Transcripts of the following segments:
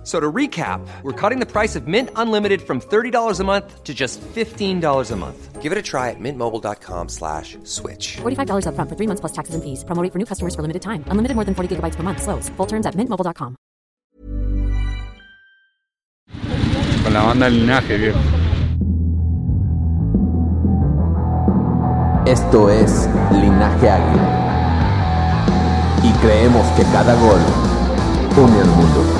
F- So to recap, we're cutting the price of Mint Unlimited from $30 a month to just $15 a month. Give it a try at mintmobile.com slash switch. $45 upfront for three months plus taxes and fees. Promo rate for new customers for limited time. Unlimited more than 40 gigabytes per month. Slows. Full terms at mintmobile.com. Con la banda del linaje, viejo. Esto es Linaje Águila. Y creemos que cada gol une al mundo.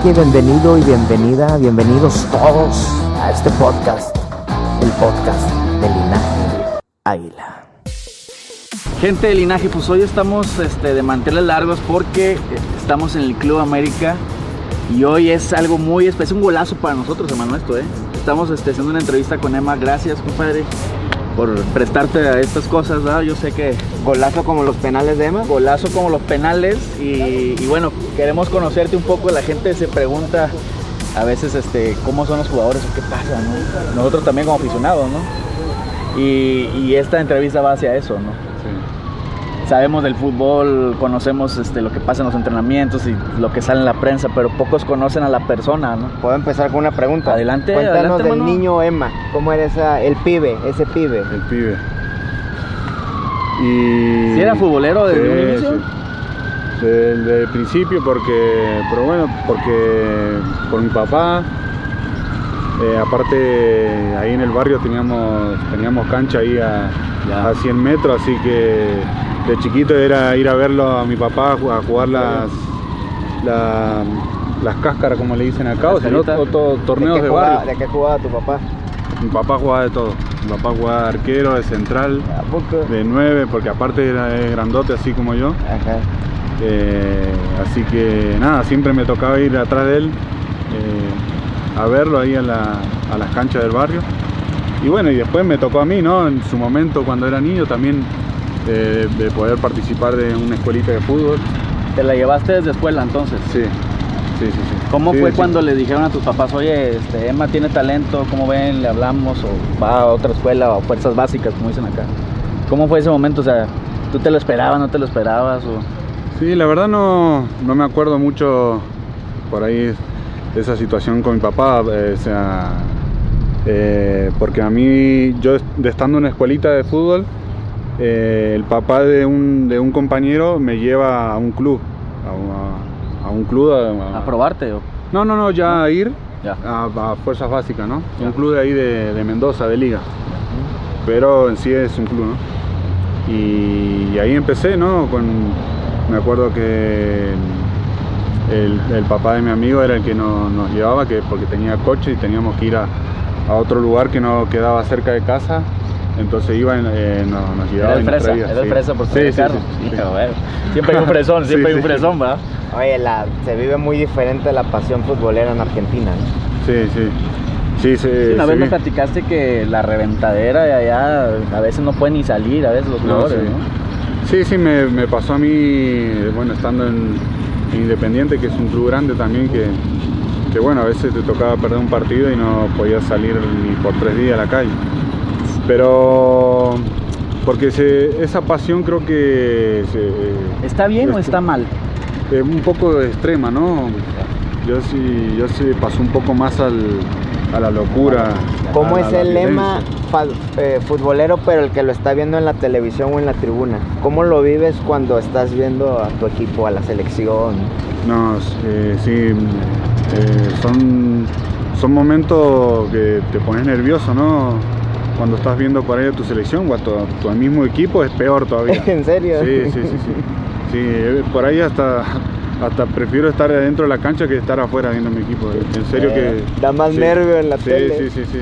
Así bienvenido y bienvenida, bienvenidos todos a este podcast, el podcast de Linaje Águila. Gente de linaje, pues hoy estamos este, de manteles largos porque eh, estamos en el Club América y hoy es algo muy especial, es un golazo para nosotros, hermano, esto, ¿eh? Estamos este, haciendo una entrevista con Emma, gracias, compadre, por prestarte a estas cosas, ¿verdad? Yo sé que Golazo como los penales de Emma. golazo como los penales y, y bueno, queremos conocerte un poco, la gente se pregunta a veces este, cómo son los jugadores o qué pasa, ¿no? Nosotros también como aficionados, ¿no? Y, y esta entrevista va hacia eso, ¿no? Sabemos del fútbol, conocemos este, lo que pasa en los entrenamientos y lo que sale en la prensa, pero pocos conocen a la persona, ¿no? Puedo empezar con una pregunta. Adelante, Cuéntanos adelante, del mano. niño Emma. ¿Cómo era esa, el pibe, ese pibe? El pibe. Y... ¿Sí era futbolero desde un inicio? sí. Desde el principio porque, pero bueno, porque por mi papá, eh, aparte ahí en el barrio teníamos, teníamos cancha ahí a, a 100 metros, así que de chiquito era ir a verlo a mi papá a ju- a jugar las, la- las cáscaras, como le dicen acá, o Cascaritas. to- torneos ¿De qué, de jugaba, barrio. ¿De qué jugaba tu papá? Mi papá jugaba de todo. Mi papá jugaba de arquero, de central, de 9, porque aparte era grandote así como yo. Ajá. Eh, así que nada, siempre me tocaba ir atrás de él eh, a verlo ahí a, la- a las canchas del barrio. Y bueno, y después me tocó a mí, ¿no? En su momento cuando era niño también eh, de poder participar de una escuelita de fútbol. Te la llevaste desde escuela entonces. Sí, sí, sí. sí. ¿Cómo Sí, fue sí. cuando le dijeron a tus papás, oye, este, Emma tiene talento, ¿cómo ven? ¿Le hablamos? ¿O va a otra escuela o fuerzas básicas, como dicen acá? ¿Cómo fue ese momento? O sea, ¿tú te lo esperabas, no te lo esperabas? O... Sí, la verdad no, no me acuerdo mucho por ahí de esa situación con mi papá, eh, o sea, eh, porque a mí, yo de estando en una escuelita de fútbol, eh, el papá de un, de un compañero me lleva a un club, a, a- a un club a, ¿A probarte? O... No, no, no, ya a ir Ya. a, Fuerzas Básicas, ¿no? Ya. Un club de ahí de, de Mendoza, de Liga. Pero en sí es un club, ¿no? Y, ahí empecé, ¿no? Con, me acuerdo que el, el papá de mi amigo era el que no- nos llevaba, que, porque tenía coche y teníamos que ir a, a otro lugar que no quedaba cerca de casa. Entonces iba, en- eh, no- nos llevaba Era el y nos fresa, era el sí. fresa por Sí, tener sí, carro. sí, sí. Hijo, bueno, Siempre hay un fresón, siempre Sí, hay un fresón, ¿verdad? Oye, la, se vive muy diferente la pasión futbolera en Argentina. ¿no? Sí, sí. Sí, sí, Sí, una sí. vez me platicaste que la reventadera de allá a veces no pueden ni salir, a veces los No, jugadores, sí. ¿no? Sí, sí, me, me pasó a mí, bueno, estando en, en Independiente, que es un club grande también, que, que bueno, a veces te tocaba perder un partido y no podías salir ni por tres días a la calle. Pero, porque se- esa pasión creo que se- ¿Está bien o Este- está mal? es un poco extrema, ¿no? Yo sí, yo sí pasó un poco más al, a la locura. ¿Cómo es el lema violencia. eh, futbolero, pero el que lo está viendo en la televisión o en la tribuna? ¿Cómo lo vives cuando estás viendo a tu equipo, a la selección? No, eh, sí, eh, son, son momentos que te pones nervioso, ¿no? Cuando estás viendo por ahí a tu selección o a tu, tu mismo equipo es peor todavía. ¿En serio? Sí, sí, sí, sí. Sí, eh, por ahí hasta hasta prefiero estar adentro de la cancha que estar afuera viendo mi equipo. En serio Eh, que. da más sí. nervio en la sí, tele. Sí, sí, sí.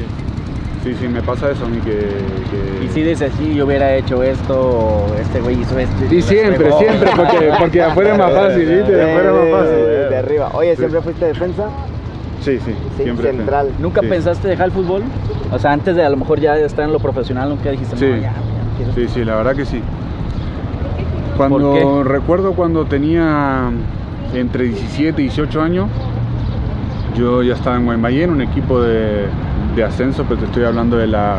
Sí, sí, me pasa eso a mí que. que- Y si dices, sí, yo hubiera hecho esto, o este güey hizo esto. Y siempre, siempre, porque, porque afuera es más fácil, ¿viste? De afuera es más fácil. De, de arriba. Oye, ¿siempre fuiste defensa? Sí, sí, Sí, siempre. central. ¿Nunca Sí. pensaste dejar el fútbol? O sea, antes de a lo mejor ya estar en lo profesional, nunca dijiste, Sí. no, ya, ya no quiero. Sí, sí, la verdad que sí. Cuando ¿Por recuerdo cuando tenía entre 17 y 18 años, yo ya estaba en Guaymallén, un equipo de, de ascenso, pero te estoy hablando de la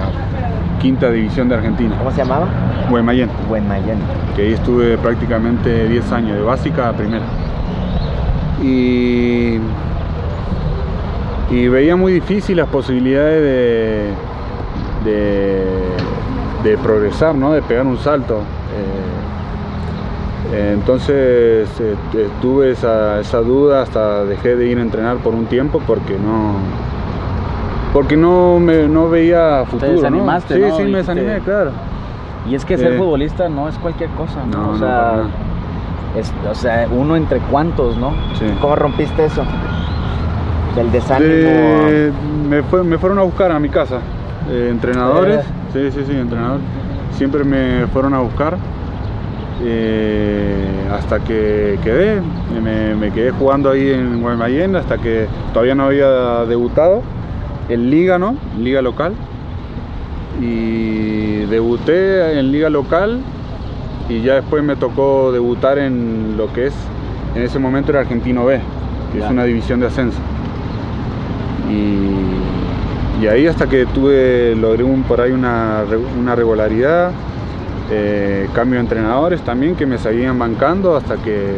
quinta división de Argentina, ¿Cómo se llamaba? Guaymallén, Guaymallén. que ahí estuve prácticamente 10 años, de básica a primera. Y, y veía muy difícil las posibilidades de, de, de progresar, ¿no? de pegar un salto. Eh, entonces eh, tuve esa, esa duda hasta dejé de ir a entrenar por un tiempo porque no porque no me no veía futuro. ¿no? desanimaste, Sí, ¿no? sí, me Dijiste- desanimé, claro. Y es que ser Eh. futbolista no es cualquier cosa, ¿no? No, o sea, es, o sea, uno entre cuantos, ¿no? Sí. ¿Cómo rompiste eso? Del desánimo. De- me, fue- me fueron a buscar a mi casa. eh, entrenadores, Eh. sí, sí, sí, entrenadores. Siempre me fueron a buscar. eh, hasta que quedé. Me, me quedé jugando ahí en Guaymallén hasta que todavía no había debutado. En Liga, ¿no? Liga local. Y debuté en Liga local. Y ya después me tocó debutar en lo que es, en ese momento era Argentino B, que Ya. es una división de ascenso. Y, y ahí hasta que tuve, logré un, por ahí una, una regularidad, eh, cambio de entrenadores también que me seguían bancando hasta que,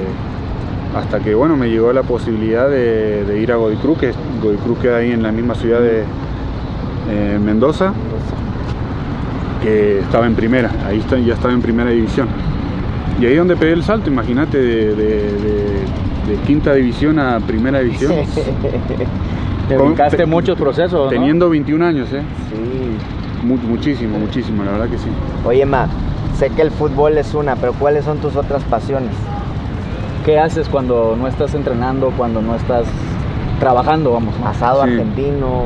hasta que bueno, me llegó la posibilidad de, ir a Godoy Cruz, que Godoy Cruz queda ahí en la misma ciudad de eh, Mendoza, que estaba en primera, ahí está- ya estaba en primera división. Y ahí es donde pegué el salto, imagínate, de quinta división a primera división. Te Con- brincaste te- muchos procesos, ¿no? Teniendo 21 años, ¿eh? Sí. Mu- muchísimo, muchísimo, la verdad que sí. Oye, Ma, sé que el fútbol es una, pero ¿cuáles son tus otras pasiones? ¿Qué haces cuando no estás entrenando, cuando no estás trabajando, vamos? ¿no? Asado Sí. argentino,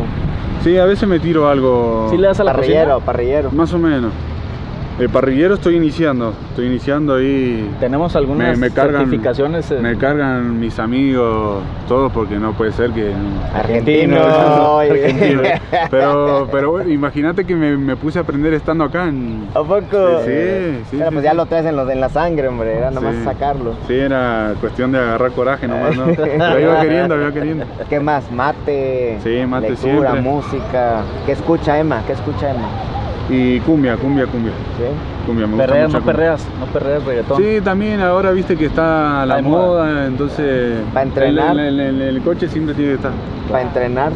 Sí, a veces me tiro algo. ¿Sí le das a la parrillero, cocina? parrillero. Más o menos. El parrillero estoy iniciando, estoy iniciando ahí. Tenemos algunas me, me cargan, certificaciones. eh, me cargan mis amigos, todos, porque no puede ser que. Argentino. Argentino. Pero, pero bueno, imagínate que me, me puse a aprender estando acá en. ¿A poco? Sí, sí, sí, pues sí. ya lo traes en, los, en la sangre, hombre, era nomás sacarlo. Sí, era cuestión de agarrar coraje nomás, ¿no? Lo iba queriendo, lo iba queriendo. ¿Qué más? Mate, Sí, mate lectura, siempre. música. ¿Qué escucha Emma? ¿Qué escucha Emma? Y cumbia, cumbia, cumbia. ¿Sí? Cumbia, me Perreas, no cumbia. perreas, no perreas reggaetón. Sí, también ahora viste que está la moda. moda, entonces. Pa' entrenar. El, el- el- el coche siempre tiene que estar. Para entrenar,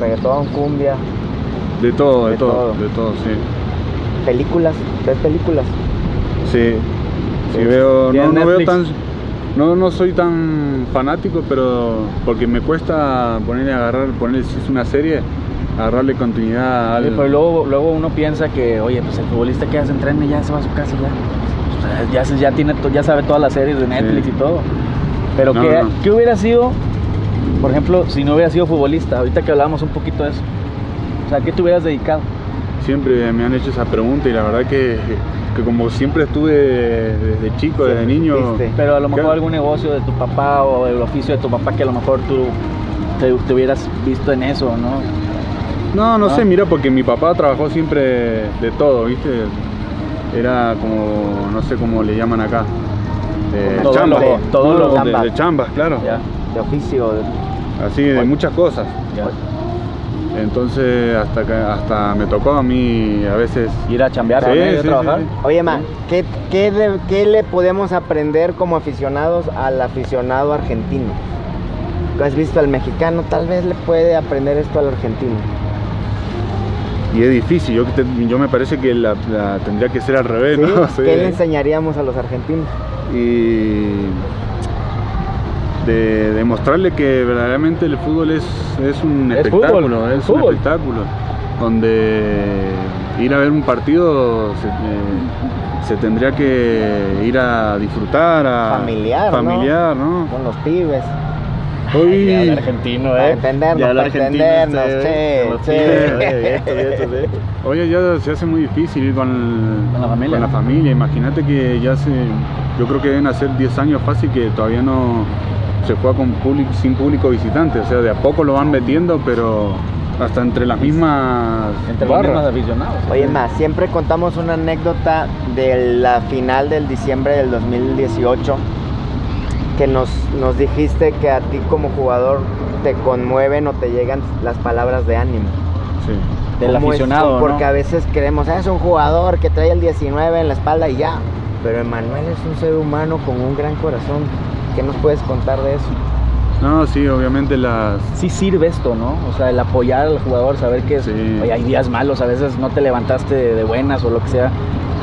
reggaetón, cumbia, De todo, de, De todo, todo. de todo, sí. películas. ¿Ves películas? Sí. Sí, veo. ¿Tienes No, no veo tan. No, no soy tan fanático, pero porque me cuesta ponerle agarrar, ponerle si es una serie, agarrarle continuidad Sí, al. pero luego, luego uno piensa que, oye, pues el futbolista que hace entrena y ya se va a su casa ya. O sea, ya, ya, tiene, ya sabe todas las series de Netflix Sí. y todo. Pero No, ¿qué, no. qué hubiera sido, por ejemplo, si no hubiera sido futbolista? Ahorita que hablábamos un poquito de eso. O sea, ¿qué te hubieras dedicado? Siempre me han hecho esa pregunta y la verdad que, que como siempre estuve desde chico, desde niño. Pero a lo mejor algún negocio de tu papá o el oficio de tu papá que a lo mejor tú te, te hubieras visto en eso, ¿no? No, no ¿No? sé, mira, porque mi papá trabajó siempre de todo, ¿viste? Era como, no sé cómo le llaman acá. Eh, Todólogo, chamba. todólogo. No, de, de chambas, claro. Ya, De oficio. de- Así, de muchas cosas. ya. Entonces, hasta, que- hasta me tocó a mí a veces. Ir a chambear, Sí, ir a sí, trabajar. sí, Oye, Ma, ¿qué, qué, de- qué le podemos aprender como aficionados al aficionado argentino? ¿Has visto al mexicano? Tal vez le puede aprender esto al argentino. Y es difícil, yo, yo me parece que la, la tendría que ser al revés, ¿Sí? ¿no? Sí. ¿Qué le enseñaríamos a los argentinos? y de demostrarle que verdaderamente el fútbol es, es un Es espectáculo, fútbol, es un espectáculo, donde ir a ver un partido se, eh, se tendría que ir a disfrutar, a Familiar, ¿no? familiar, ¿no? Con los pibes. Hoy, Ya el argentino, Para ¿eh? entendernos, Ya el para argentino, entendernos, sí, los. Oye, ya se hace muy difícil ir con, Con la familia. con la familia. Imagínate que ya hace, yo creo que deben hacer 10 años fácil que todavía no se juega con público, sin público visitante. O sea, de a poco lo van metiendo, pero hasta entre las mismas Entre los barras. mismos aficionados. Oye, más, siempre contamos una anécdota de la final del diciembre del 2018 que nos, nos dijiste que a ti como jugador te conmueven o te llegan las palabras de ánimo. Sí. Del aficionado, ¿no? Porque a veces creemos, "Ah, es un jugador que trae el 19 en la espalda y ya. Pero Emanuel es un ser humano con un gran corazón. ¿Qué nos puedes contar de eso? No, sí, obviamente las... sí sirve esto, ¿no? O sea, el apoyar al jugador, saber que es- Sí. oye, hay días malos, a veces no te levantaste de, de buenas o lo que sea,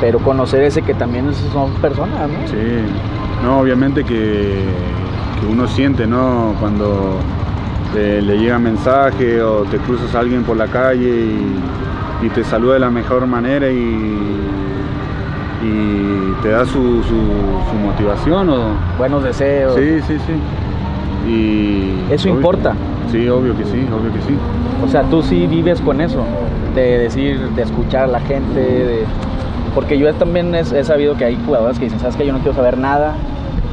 pero conocer ese que también son personas, ¿no? Sí, no, obviamente que, que uno siente, ¿no? Cuando le llega mensaje o te cruzas a alguien por la calle y, y te saluda de la mejor manera y, y te da su, su- su motivación. O, Buenos deseos. sí, sí, sí. Y, Eso obvio- importa. Sí, obvio que sí, obvio que sí. O sea, tú sí vives con eso, de decir, de escuchar a la gente, de... porque yo también he, he sabido que hay jugadores que dicen, sabes que yo no quiero saber nada,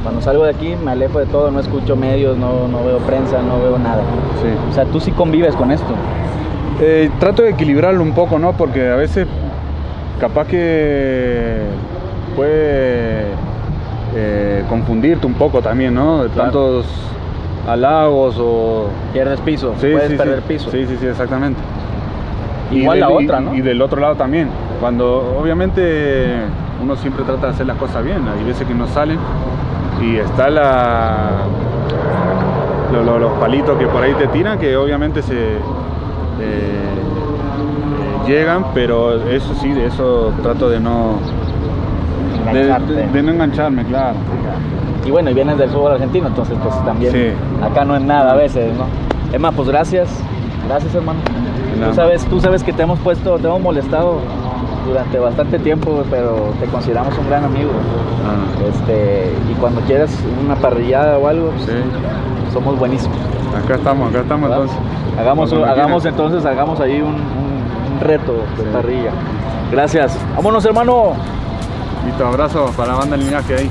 cuando salgo de aquí me alejo de todo, no escucho medios, no, no veo prensa, no veo nada. sí. O sea, tú sí convives con esto. Eh, trato de equilibrarlo un poco, ¿no? Porque a veces capaz que puede eh, confundirte un poco también, ¿no? De Claro. tantos halagos o... Pierdes piso, Sí, puedes sí, perder sí. piso. Sí, sí, sí, exactamente. Igual del- la otra, ¿no? Y del otro lado también. Cuando obviamente uno siempre trata de hacer las cosas bien, hay veces que no salen y está la lo- lo- los palitos que por ahí te tiran que obviamente se eh, eh, llegan, pero eso sí, de eso trato de no de, Engancharte. de- de no engancharme, claro. Y bueno, y vienes del fútbol argentino, entonces pues también Sí. acá no es nada a veces, ¿no? Emma, pues gracias, gracias hermano. Tú sabes, tú sabes que te hemos puesto, te hemos molestado durante bastante tiempo, pero te consideramos un gran amigo. Ah, Este, y cuando quieras una parrillada o algo, pues, sí. somos buenísimos. Acá estamos, acá estamos ¿verdad? entonces. Hagamos, Cuando hagamos entonces, hagamos ahí un, un- un reto de Sí. parrilla. Gracias. Vámonos, hermano. Listo, abrazo para la banda del linaje ahí.